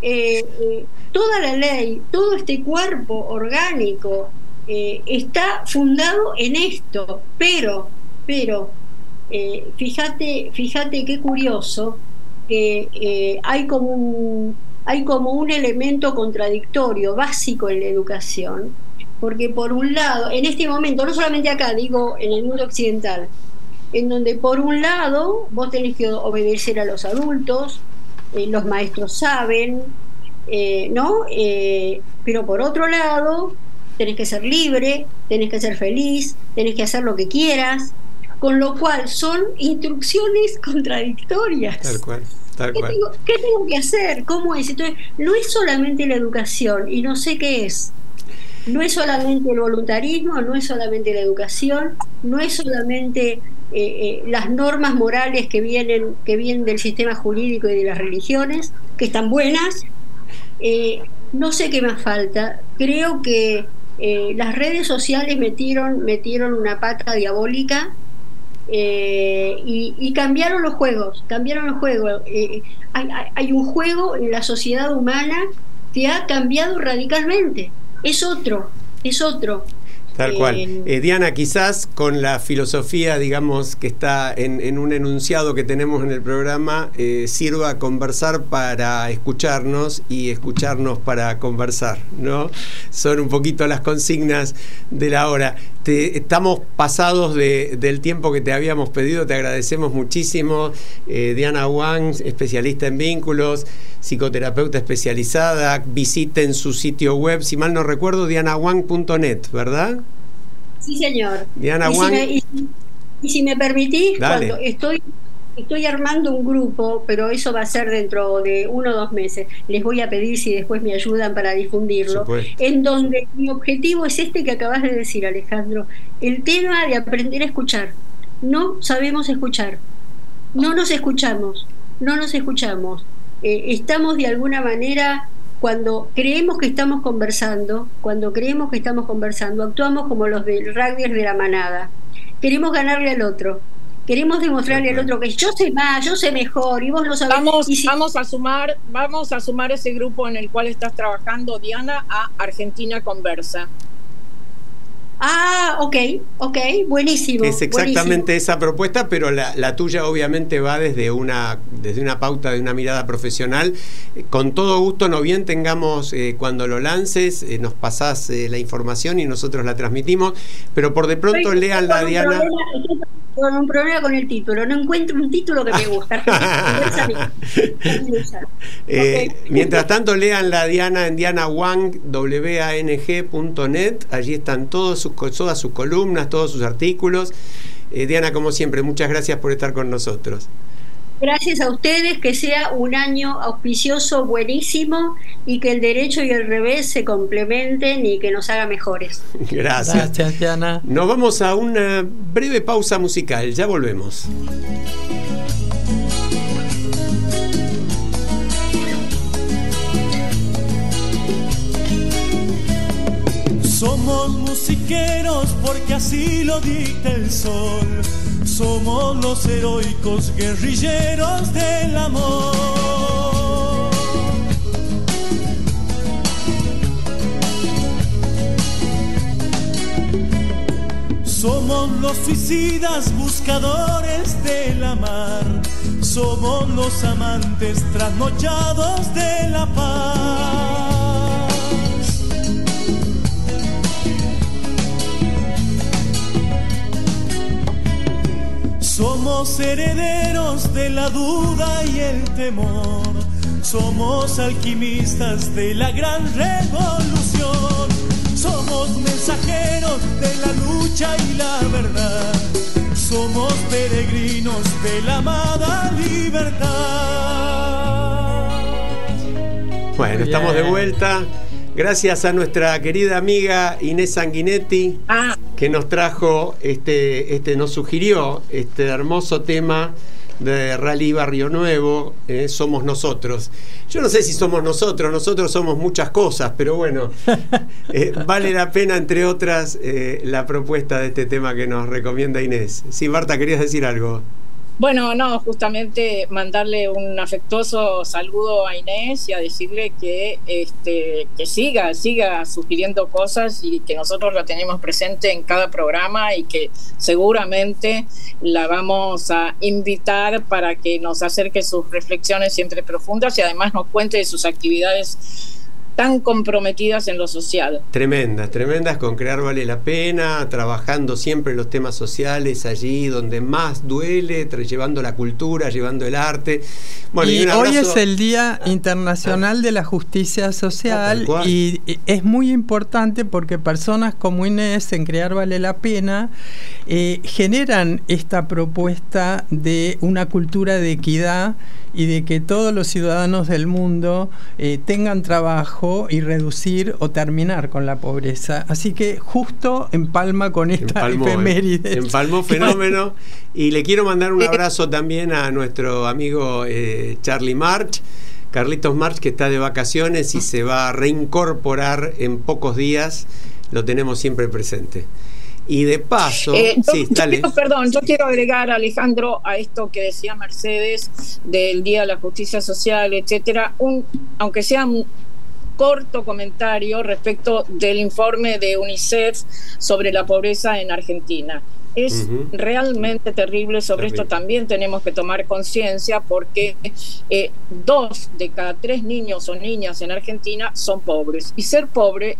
Eh, eh, toda la ley, todo este cuerpo orgánico está fundado en esto, pero, pero, fíjate, fíjate qué curioso que hay como un, hay como un elemento contradictorio básico en la educación porque por un lado, en este momento, no solamente acá, digo en el mundo occidental, en donde por un lado vos tenés que obedecer a los adultos, eh, los maestros saben, eh, ¿no? Eh, pero por otro lado, tenés que ser libre, tenés que ser feliz, tenés que hacer lo que quieras, con lo cual son instrucciones contradictorias. Tal cual. Tal ¿Qué, Tengo, ¿Qué tengo que hacer? ¿Cómo es? Entonces, no es solamente la educación, y no sé qué es no es solamente el voluntarismo, no es solamente la educación, no es solamente eh, eh, las normas morales que vienen, que vienen del sistema jurídico y de las religiones, que están buenas. Eh, no sé qué más falta. Creo que las redes sociales metieron, metieron una pata diabólica y, cambiaron los juegos, cambiaron los juegos. Hay, hay un juego en la sociedad humana que ha cambiado radicalmente es otro, es otro. Tal cual. Eh, Eh, Diana, quizás con la filosofía, digamos, que está en, en un enunciado que tenemos en el programa, eh, sirva conversar para escucharnos y escucharnos para conversar, ¿no? Son un poquito las consignas de la hora. Te- estamos pasados de- del tiempo que te habíamos pedido, te agradecemos muchísimo. Eh, Diana Wang, especialista en vínculos, psicoterapeuta especializada, visiten su sitio web, si mal no recuerdo, dianawang.net, ¿verdad? Sí, señor. Diana y, si Wang. me, y- y si me permitís, Dale. cuando estoy, estoy armando un grupo, pero eso va a ser dentro de uno o dos meses, les voy a pedir si después me ayudan para difundirlo, Supuesto. en donde mi objetivo es este que acabas de decir, Alejandro, el tema de aprender a escuchar. No sabemos escuchar, no nos escuchamos, no nos escuchamos. Eh, estamos de alguna manera cuando creemos que estamos conversando, cuando creemos que estamos conversando, actuamos como los del rugby de la manada. Queremos ganarle al otro. Queremos demostrarle al otro que yo sé más, yo sé mejor y vos lo sabés. Vamos, Y si- vamos a sumar, vamos a sumar ese grupo en el cual estás trabajando, Diana, a Argentina Conversa. Ah, ok, ok, buenísimo. Es exactamente buenísimo. esa propuesta, pero la, la tuya obviamente va desde una, desde una pauta, de una mirada profesional. Eh, Con todo gusto, no bien tengamos, eh, cuando lo lances, eh, nos pasás eh, la información y nosotros la transmitimos, pero por de pronto Estoy- lean estoy la Diana. problema- estoy con un problema con el título, no encuentro un título que me gusta. Eh, Ok. Mientras tanto, lean la Diana en dianawang.net. Allí están todos sus, todas sus columnas, todos sus artículos. Eh, Diana, como siempre, muchas gracias por estar con nosotros. Gracias a ustedes, que sea un año auspicioso, buenísimo y que el derecho y el revés se complementen y que nos haga mejores. Gracias. Gracias, Diana. Nos vamos a una breve pausa musical, ya volvemos. Somos musiqueros porque así lo dicta el sol. Somos los heroicos guerrilleros del amor. Somos los suicidas buscadores de la mar. Somos los amantes trasnochados de la paz. Somos herederos de la duda y el temor. Somos alquimistas de la gran revolución. Somos mensajeros de la lucha y la verdad. Somos peregrinos de la amada libertad. Bueno, estamos de vuelta. Gracias a nuestra querida amiga Inés Sanguinetti, Ah, que nos trajo, este, este, nos sugirió este hermoso tema de Rally Barrio Nuevo, eh, Somos Nosotros. Yo no sé si somos nosotros, nosotros somos muchas cosas, pero bueno, eh, vale la pena, entre otras, eh, la propuesta de este tema que nos recomienda Inés. Sí, Marta, querías decir algo. Bueno, no, justamente mandarle un afectuoso saludo a Inés y a decirle que este que siga, siga sugiriendo cosas y que nosotros la tenemos presente en cada programa y que seguramente la vamos a invitar para que nos acerque sus reflexiones siempre profundas y además nos cuente de sus actividades tan comprometidas en lo social. Tremendas, tremendas con crear vale la pena, trabajando siempre los temas sociales allí donde más duele, llevando la cultura, llevando el arte. Bueno, y hoy es el Día Internacional de la Justicia Ah, Social y y es muy importante porque personas como Inés en Crear Vale la Pena eh, generan esta propuesta de una cultura de equidad y de que todos los ciudadanos del mundo eh, tengan trabajo y reducir o terminar con la pobreza. Así que justo empalma con esta Empalmó, ¿eh? efeméride. Empalmó fenómeno. Y le quiero mandar un abrazo también a nuestro amigo eh, Charlie March. Carlitos March, que está de vacaciones y se va a reincorporar en pocos días. Lo tenemos siempre presente. Y de paso, Eh, yo- sí, yo quiero- perdón, yo quiero agregar, Alejandro, a esto que decía Mercedes del Día de la Justicia Social, etcétera, un, aunque sea corto comentario respecto del informe de UNICEF sobre la pobreza en Argentina. Es realmente terrible, sobre esto también tenemos que tomar conciencia porque eh, dos de cada tres niños o niñas en Argentina son pobres. Y ser pobre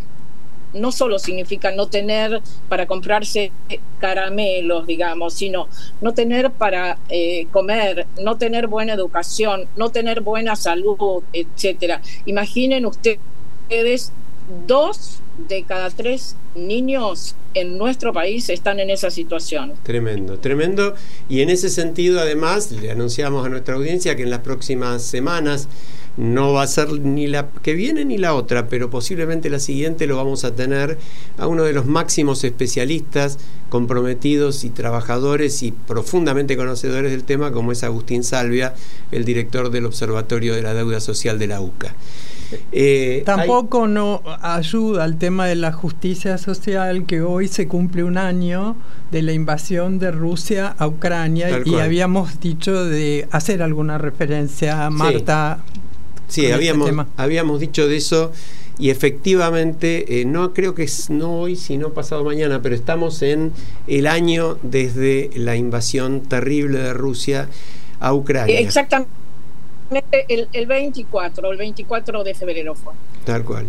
no solo significa no tener para comprarse caramelos, digamos, sino no tener para eh, comer, no tener buena educación, no tener buena salud, etcétera. Imaginen ustedes dos de cada tres niños en nuestro país están en esa situación. Tremendo, tremendo. Y en ese sentido, además, le anunciamos a nuestra audiencia que en las próximas semanas no va a ser ni la que viene ni la otra, pero posiblemente la siguiente lo vamos a tener a uno de los máximos especialistas comprometidos y trabajadores y profundamente conocedores del tema, como es Agustín Salvia, el director del Observatorio de la Deuda Social de la UCA. Eh, Tampoco no ayuda al tema de la justicia social que hoy se cumple un año de la invasión de Rusia a Ucrania y habíamos dicho de hacer alguna referencia a Marta. Sí, este habíamos, habíamos dicho de eso y efectivamente, eh, no creo que es no hoy, sino pasado mañana, pero estamos en el año desde la invasión terrible de Rusia a Ucrania. Exactamente, el, el 24, el 24 de febrero fue. Tal cual.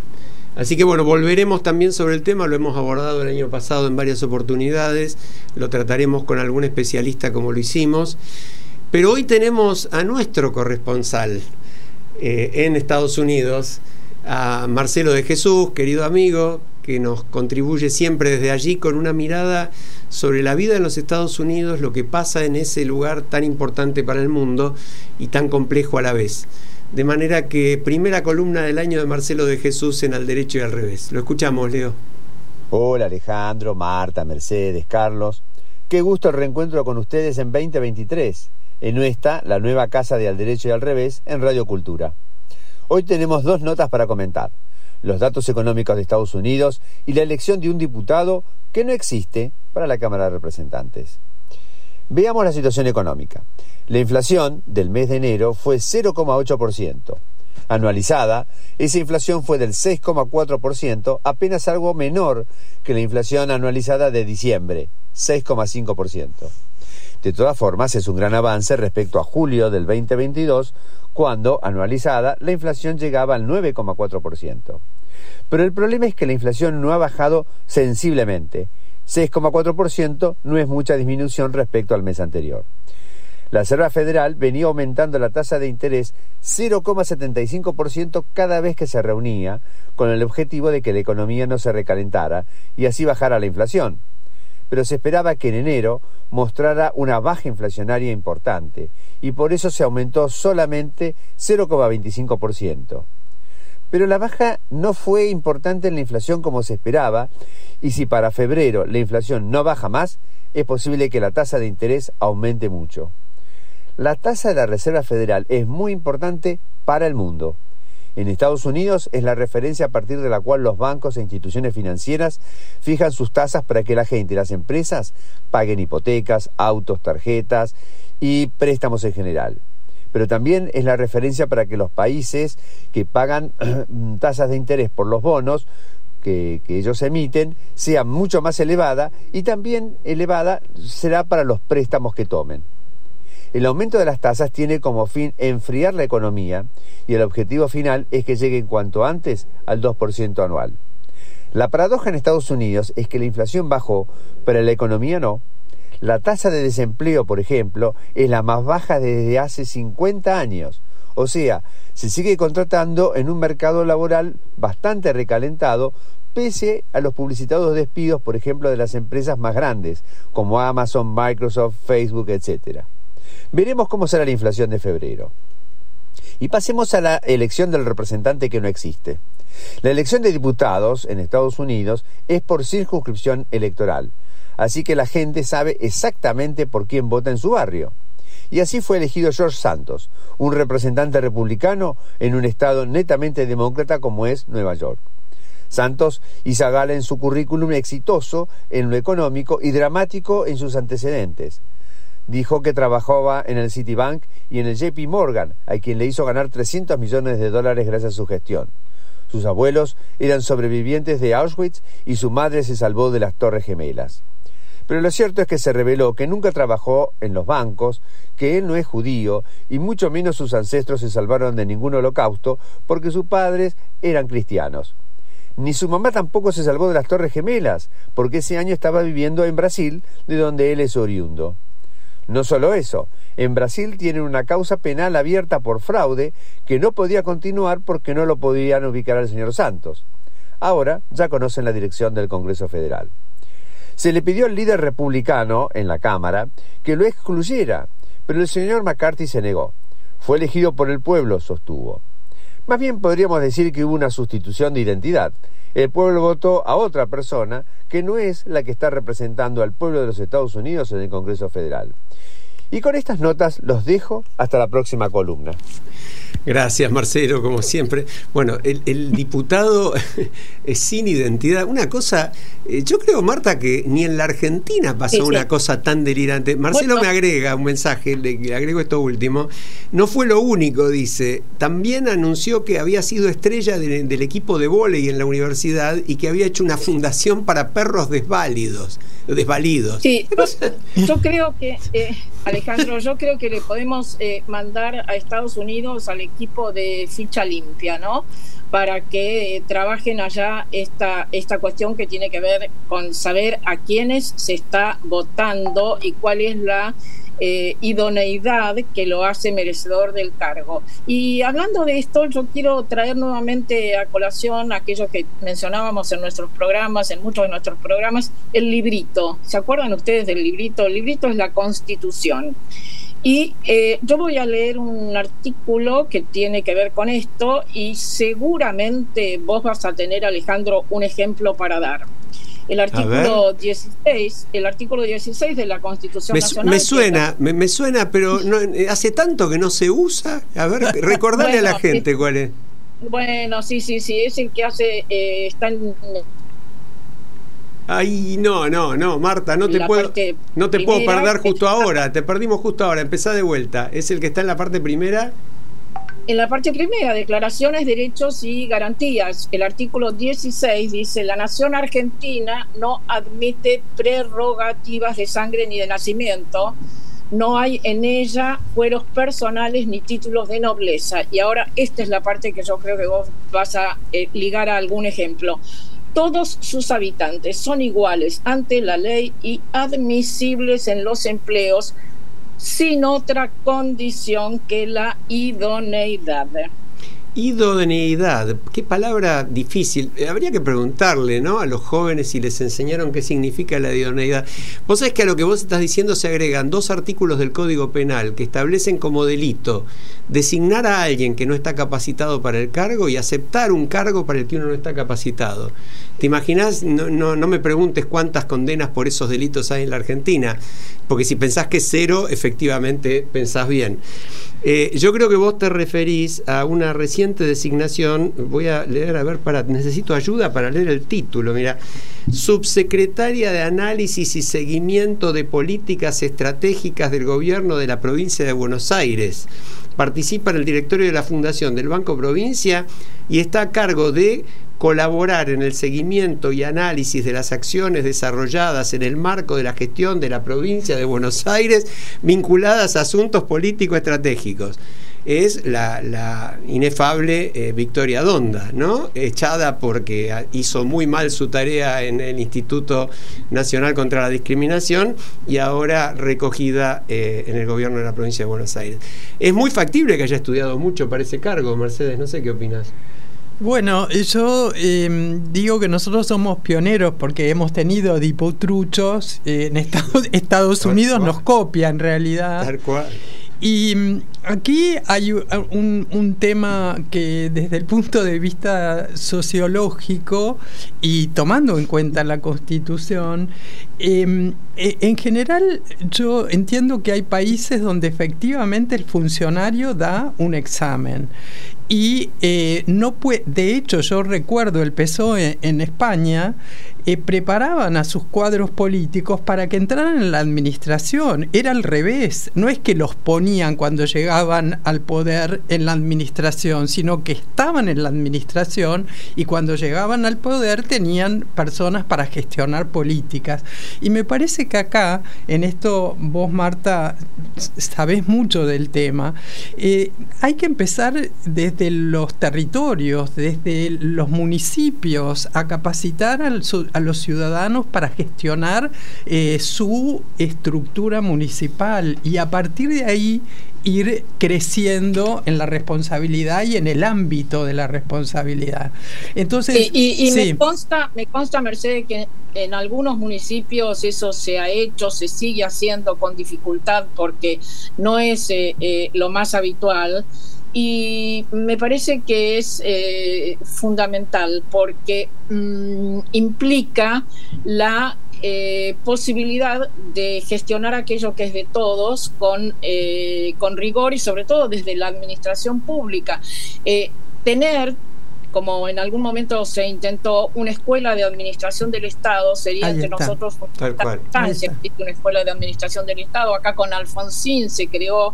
Así que bueno, volveremos también sobre el tema, lo hemos abordado el año pasado en varias oportunidades, lo trataremos con algún especialista como lo hicimos, pero hoy tenemos a nuestro corresponsal, eh, en Estados Unidos, a Marcelo de Jesús, querido amigo, que nos contribuye siempre desde allí con una mirada sobre la vida en los Estados Unidos, lo que pasa en ese lugar tan importante para el mundo y tan complejo a la vez. De manera que primera columna del año de Marcelo de Jesús en Al Derecho y al Revés. Lo escuchamos, Leo. Hola Alejandro, Marta, Mercedes, Carlos. Qué gusto el reencuentro con ustedes en 2023 en nuestra, la nueva casa de Al Derecho y al Revés, en Radio Cultura. Hoy tenemos dos notas para comentar. Los datos económicos de Estados Unidos y la elección de un diputado que no existe para la Cámara de Representantes. Veamos la situación económica. La inflación del mes de enero fue 0,8%. Anualizada, esa inflación fue del 6,4%, apenas algo menor que la inflación anualizada de diciembre, 6,5%. De todas formas, es un gran avance respecto a julio del 2022, cuando, anualizada, la inflación llegaba al 9,4%. Pero el problema es que la inflación no ha bajado sensiblemente. 6,4% no es mucha disminución respecto al mes anterior. La Reserva Federal venía aumentando la tasa de interés 0,75% cada vez que se reunía, con el objetivo de que la economía no se recalentara y así bajara la inflación pero se esperaba que en enero mostrara una baja inflacionaria importante y por eso se aumentó solamente 0,25%. Pero la baja no fue importante en la inflación como se esperaba y si para febrero la inflación no baja más, es posible que la tasa de interés aumente mucho. La tasa de la Reserva Federal es muy importante para el mundo. En Estados Unidos es la referencia a partir de la cual los bancos e instituciones financieras fijan sus tasas para que la gente y las empresas paguen hipotecas, autos, tarjetas y préstamos en general. Pero también es la referencia para que los países que pagan tasas de interés por los bonos que, que, ellos emiten sea mucho más elevada y también elevada será para los préstamos que tomen. El aumento de las tasas tiene como fin enfriar la economía y el objetivo final es que llegue cuanto antes al 2% anual. La paradoja en Estados Unidos es que la inflación bajó, pero la economía no. La tasa de desempleo, por ejemplo, es la más baja desde hace 50 años. O sea, se sigue contratando en un mercado laboral bastante recalentado pese a los publicitados despidos, por ejemplo, de las empresas más grandes, como Amazon, Microsoft, Facebook, etc. Veremos cómo será la inflación de febrero. Y pasemos a la elección del representante que no existe. La elección de diputados en Estados Unidos es por circunscripción electoral, así que la gente sabe exactamente por quién vota en su barrio. Y así fue elegido George Santos, un representante republicano en un estado netamente demócrata como es Nueva York. Santos hizo gala en su currículum exitoso en lo económico y dramático en sus antecedentes dijo que trabajaba en el Citibank y en el JP Morgan, a quien le hizo ganar 300 millones de dólares gracias a su gestión. Sus abuelos eran sobrevivientes de Auschwitz y su madre se salvó de las Torres Gemelas. Pero lo cierto es que se reveló que nunca trabajó en los bancos, que él no es judío y mucho menos sus ancestros se salvaron de ningún holocausto porque sus padres eran cristianos. Ni su mamá tampoco se salvó de las Torres Gemelas, porque ese año estaba viviendo en Brasil, de donde él es oriundo. No solo eso, en Brasil tienen una causa penal abierta por fraude que no podía continuar porque no lo podían ubicar al señor Santos. Ahora ya conocen la dirección del Congreso Federal. Se le pidió al líder republicano en la Cámara que lo excluyera, pero el señor McCarthy se negó. Fue elegido por el pueblo, sostuvo. Más bien podríamos decir que hubo una sustitución de identidad. El pueblo votó a otra persona que no es la que está representando al pueblo de los Estados Unidos en el Congreso Federal. Y con estas notas los dejo hasta la próxima columna. Gracias, Marcelo, como siempre. Bueno, el, diputado es sin identidad. Una cosa, eh, yo creo, Marta, que ni en la Argentina pasó una cosa tan delirante. Marcelo me agrega un mensaje, le, agrego esto último. No fue lo único, dice. También anunció que había sido estrella del equipo de vóley en la universidad y que había hecho una fundación para perros desválidos. desvalidos. Sí, yo, creo que, eh, Alejandro, yo creo que le podemos eh, mandar a Estados Unidos al equipo de ficha limpia, ¿no? Para que eh, trabajen allá esta, esta cuestión que tiene que ver con saber a quiénes se está votando y cuál es la eh, idoneidad que lo hace merecedor del cargo. Y hablando de esto, yo quiero traer nuevamente a colación aquello que mencionábamos en nuestros programas, en muchos de nuestros programas, el librito. ¿Se acuerdan ustedes del librito? El librito es la constitución. Y eh, yo voy a leer un artículo que tiene que ver con esto y seguramente vos vas a tener, Alejandro, un ejemplo para dar. El artículo 16, el artículo 16 de la Constitución me, Nacional. Me suena, me, suena, pero no, hace tanto que no se usa. A ver, recordarle a la gente cuál es. Bueno, sí, sí, sí, es el que hace, eh, está en Ay, no, no, no, Marta, no te puedo, no te puedo perder justo ahora. Te perdimos justo ahora. Empezá de vuelta. ¿Es el que está en la parte primera? En la parte primera, declaraciones, derechos y garantías. El artículo 16 dice, la nación argentina no admite prerrogativas de sangre ni de nacimiento. No hay en ella fueros personales ni títulos de nobleza. Y ahora esta es la parte que yo creo que vos vas a eh, ligar a algún ejemplo todos sus habitantes son iguales ante la ley y admisibles en los empleos sin otra condición que la idoneidad. Idoneidad, qué palabra difícil. Eh, habría que preguntarle ¿no? a los jóvenes si les enseñaron qué significa la idoneidad. Vos sabés que a lo que vos estás diciendo se agregan dos artículos del Código Penal que establecen como delito designar a alguien que no está capacitado para el cargo y aceptar un cargo para el que uno no está capacitado. ¿Te imaginas? No, no, no me preguntes cuántas condenas por esos delitos hay en la Argentina, porque si pensás que es cero, efectivamente pensás bien. Eh, yo creo que vos te referís a una reciente designación, voy a leer, a ver, necesito ayuda para leer el título, mira, subsecretaria de Análisis y Seguimiento de Políticas Estratégicas del Gobierno de la Provincia de Buenos Aires. Participa en el directorio de la Fundación del Banco Provincia y está a cargo de colaborar en el seguimiento y análisis de las acciones desarrolladas en el marco de la gestión de la provincia de Buenos Aires vinculadas a asuntos político-estratégicos. Es la, inefable eh, Victoria Donda, ¿no? Echada porque hizo muy mal su tarea en el Instituto Nacional contra la Discriminación y ahora recogida eh, en el gobierno de la provincia de Buenos Aires. Es muy factible que haya estudiado mucho para ese cargo, Mercedes, no sé qué opinas. Bueno, yo em, digo que nosotros somos pioneros porque hemos tenido dipotruchos en Estados, Unidos, nos copia en realidad. Y mm, aquí hay un, tema que desde el punto de vista sociológico y tomando en cuenta la constitución, em, e, en general yo entiendo que hay países donde efectivamente el funcionario da un examen y eh, no puede, de hecho yo recuerdo el PSOE en España preparaban a sus cuadros políticos para que entraran en la administración. Era al revés, no es que los ponían cuando llegaban al poder en la administración, sino que estaban en la administración y cuando llegaban al poder tenían personas para gestionar políticas. Y me parece que acá, en esto vos Marta, sabés mucho del tema, eh, hay que empezar desde los territorios, desde los municipios, a capacitar a los ciudadanos para gestionar eh, su estructura municipal y a partir de ahí ir creciendo en la responsabilidad y en el ámbito de la responsabilidad. Entonces, y, me consta, me consta Mercedes que en algunos municipios eso se ha hecho, se sigue haciendo con dificultad porque no es eh, eh, lo más habitual y me parece que es eh, fundamental porque mm, implica la eh, posibilidad de gestionar aquello que es de todos con, eh, con rigor y sobre todo desde la administración pública. tener como en algún momento se intentó una escuela de administración del Estado, sería entre nosotros una escuela de administración del Estado. Acá con Alfonsín se creó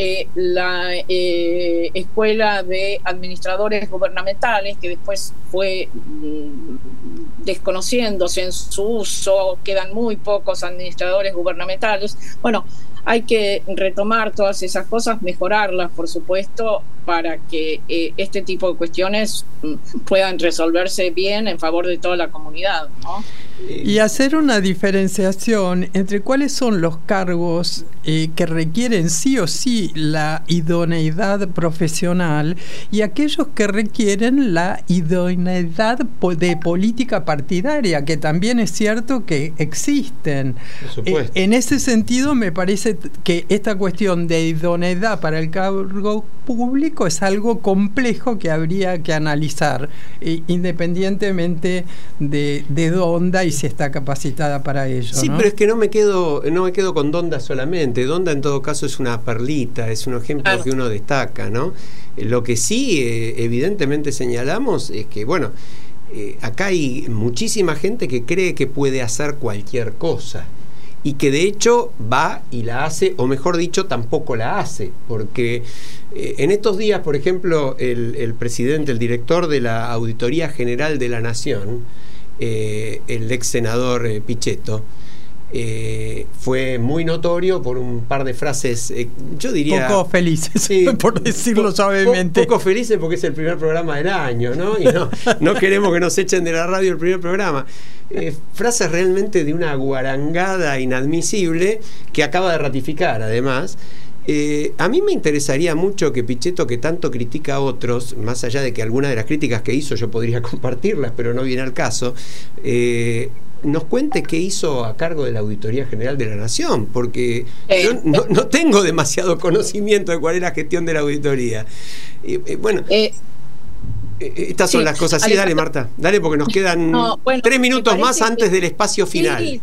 eh, la eh, Escuela de Administradores Gubernamentales, que después fue mm, desconociéndose en su uso, quedan muy pocos administradores gubernamentales. Bueno, hay que retomar todas esas cosas, mejorarlas, por supuesto, para que eh, este tipo de cuestiones mm, puedan resolverse bien en favor de toda la comunidad. Y hacer una diferenciación entre cuáles son los cargos eh, que requieren sí o sí la idoneidad profesional y aquellos que requieren la idoneidad de política partidaria, que también es cierto que existen. Eh, en ese sentido, me parece que esta cuestión de idoneidad para el cargo público es algo complejo que habría que analizar, eh, independientemente de, de Donda y si está capacitada para ello. Sí, pero es que no me quedo, no me quedo con Donda solamente. Donda en todo caso es una perlita, es un ejemplo que uno destaca, ¿no? Eh, lo que sí, eh, evidentemente señalamos es que, bueno, acá hay muchísima gente que cree que puede hacer cualquier cosa y que de hecho va y la hace, o mejor dicho, tampoco la hace, porque eh, en estos días, por ejemplo, el, presidente, el director de la Auditoría General de la Nación, eh, el ex senador eh, fue muy notorio por un par de frases, yo diría... Poco felices, por decirlo suavemente. poco felices porque es el primer programa del año, ¿no? Y no, no queremos que nos echen de la radio el primer programa. Eh, frases realmente de una guarangada inadmisible que acaba de ratificar además. Eh, a mí me interesaría mucho que Pichetto, que tanto critica a otros, más allá de que algunas de las críticas que hizo yo podría compartirlas, pero no viene al caso, eh, nos cuente qué hizo a cargo de la Auditoría General de la Nación, porque yo no, tengo demasiado conocimiento de cuál es la gestión de la auditoría. bueno. Eh, eh, estas son las cosas. Sí, dale, Marta. Dale, porque nos quedan tres minutos más antes del espacio final.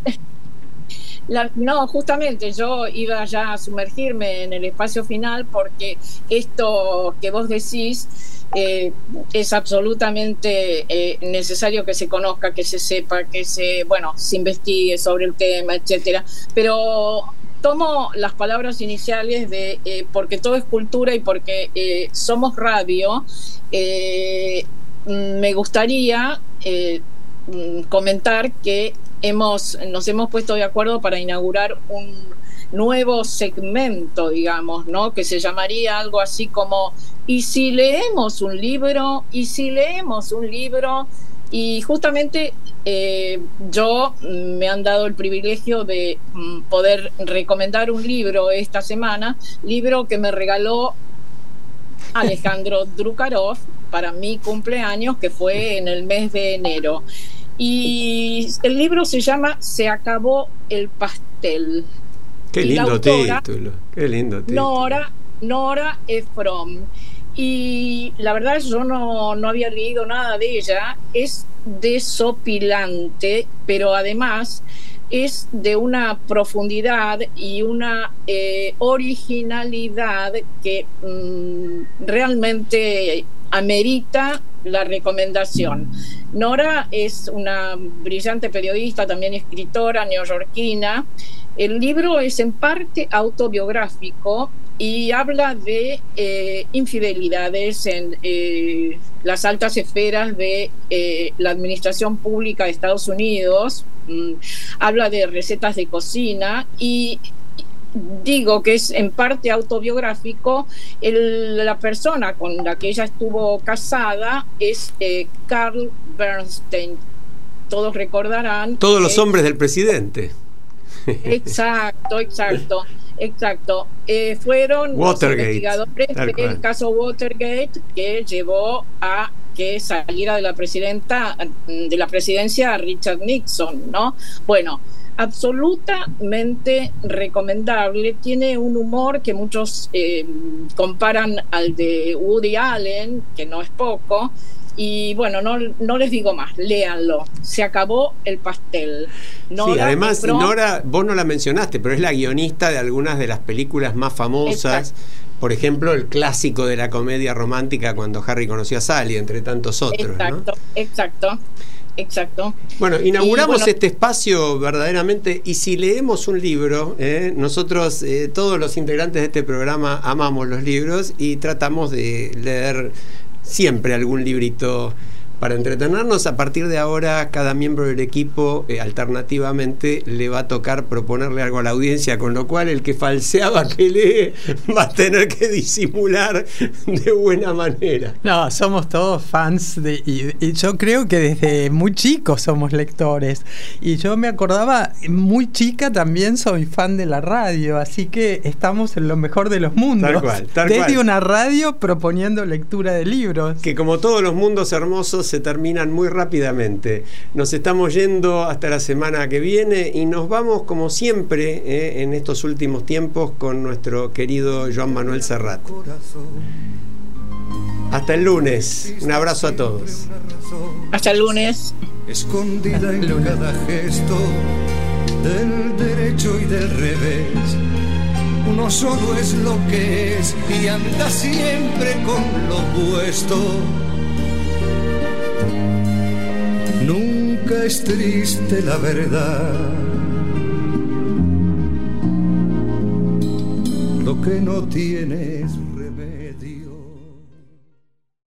no, justamente yo iba ya a sumergirme en el espacio final porque esto que vos decís eh, es absolutamente necesario que se conozca, que se sepa, que se, bueno, se investigue sobre el tema, etcétera. Pero tomo las palabras iniciales de porque todo es cultura y porque somos radio eh, me gustaría eh, comentar que hemos, nos hemos puesto de acuerdo para inaugurar un nuevo segmento, digamos, ¿no? Que se llamaría algo así como ¿y si leemos un libro? ¿y si leemos un libro? Y justamente eh, yo mm, me han dado el privilegio de mm, poder recomendar un libro esta semana, libro que me regaló Alejandro Drukarov para mi cumpleaños, que fue en el mes de enero. Y el libro se llama Se acabó el pastel. Qué lindo título, qué lindo título. Nora, Nora Efron. Y la verdad yo no, no había leído nada de ella. Es desopilante, pero además es de una profundidad y una eh, originalidad que mm, realmente amerita la recomendación. Nora es una brillante periodista, también escritora neoyorquina. El libro es en parte autobiográfico y habla de eh, infidelidades en eh, las altas esferas de eh, la administración pública de Estados Unidos, mm, habla de recetas de cocina y digo que es en parte autobiográfico, la persona con la que ella estuvo casada es Carl Bernstein. Todos recordarán. Todos los hombres del presidente. Exacto, exacto. Exacto. Eh, fueron los investigadores del caso Watergate que llevó a que saliera de la presidenta de la presidencia a Richard Nixon, ¿no? Bueno, absolutamente recomendable. Tiene un humor que muchos eh, comparan al de Woody Allen, que no es poco, y bueno, no, no les digo más, léanlo. Se acabó el pastel. sí, además, Nora, vos no la mencionaste, pero es la guionista de algunas de las películas más famosas. Por ejemplo, el clásico de la comedia romántica cuando Harry conoció a Sally, entre tantos otros. Exacto, exacto. Exacto. Bueno, inauguramos este espacio verdaderamente y si leemos un libro, ¿eh? nosotros eh, todos los integrantes de este programa amamos los libros y tratamos de leer siempre algún librito para entretenernos. A partir de ahora, cada miembro del equipo eh, alternativamente le va a tocar proponerle algo a la audiencia, con lo cual el que falseaba que lee va a tener que disimular de buena manera. No, somos todos fans de, y, yo creo que desde muy chicos somos lectores. Y yo me acordaba, muy chica también soy fan de la radio, así que estamos en lo mejor de los mundos. Tal cual, tal desde una radio proponiendo lectura de libros. Que como todos los mundos hermosos, se terminan muy rápidamente. Nos estamos yendo hasta la semana que viene y nos vamos como siempre eh, en estos últimos tiempos con nuestro querido Joan Manuel Serrat. Hasta el lunes. Un abrazo a todos. Hasta el lunes. Escondida en cada gesto del derecho y del revés. Uno solo es lo que es y anda siempre con lo puesto Nunca es triste la verdad. Lo que no tienes remedio.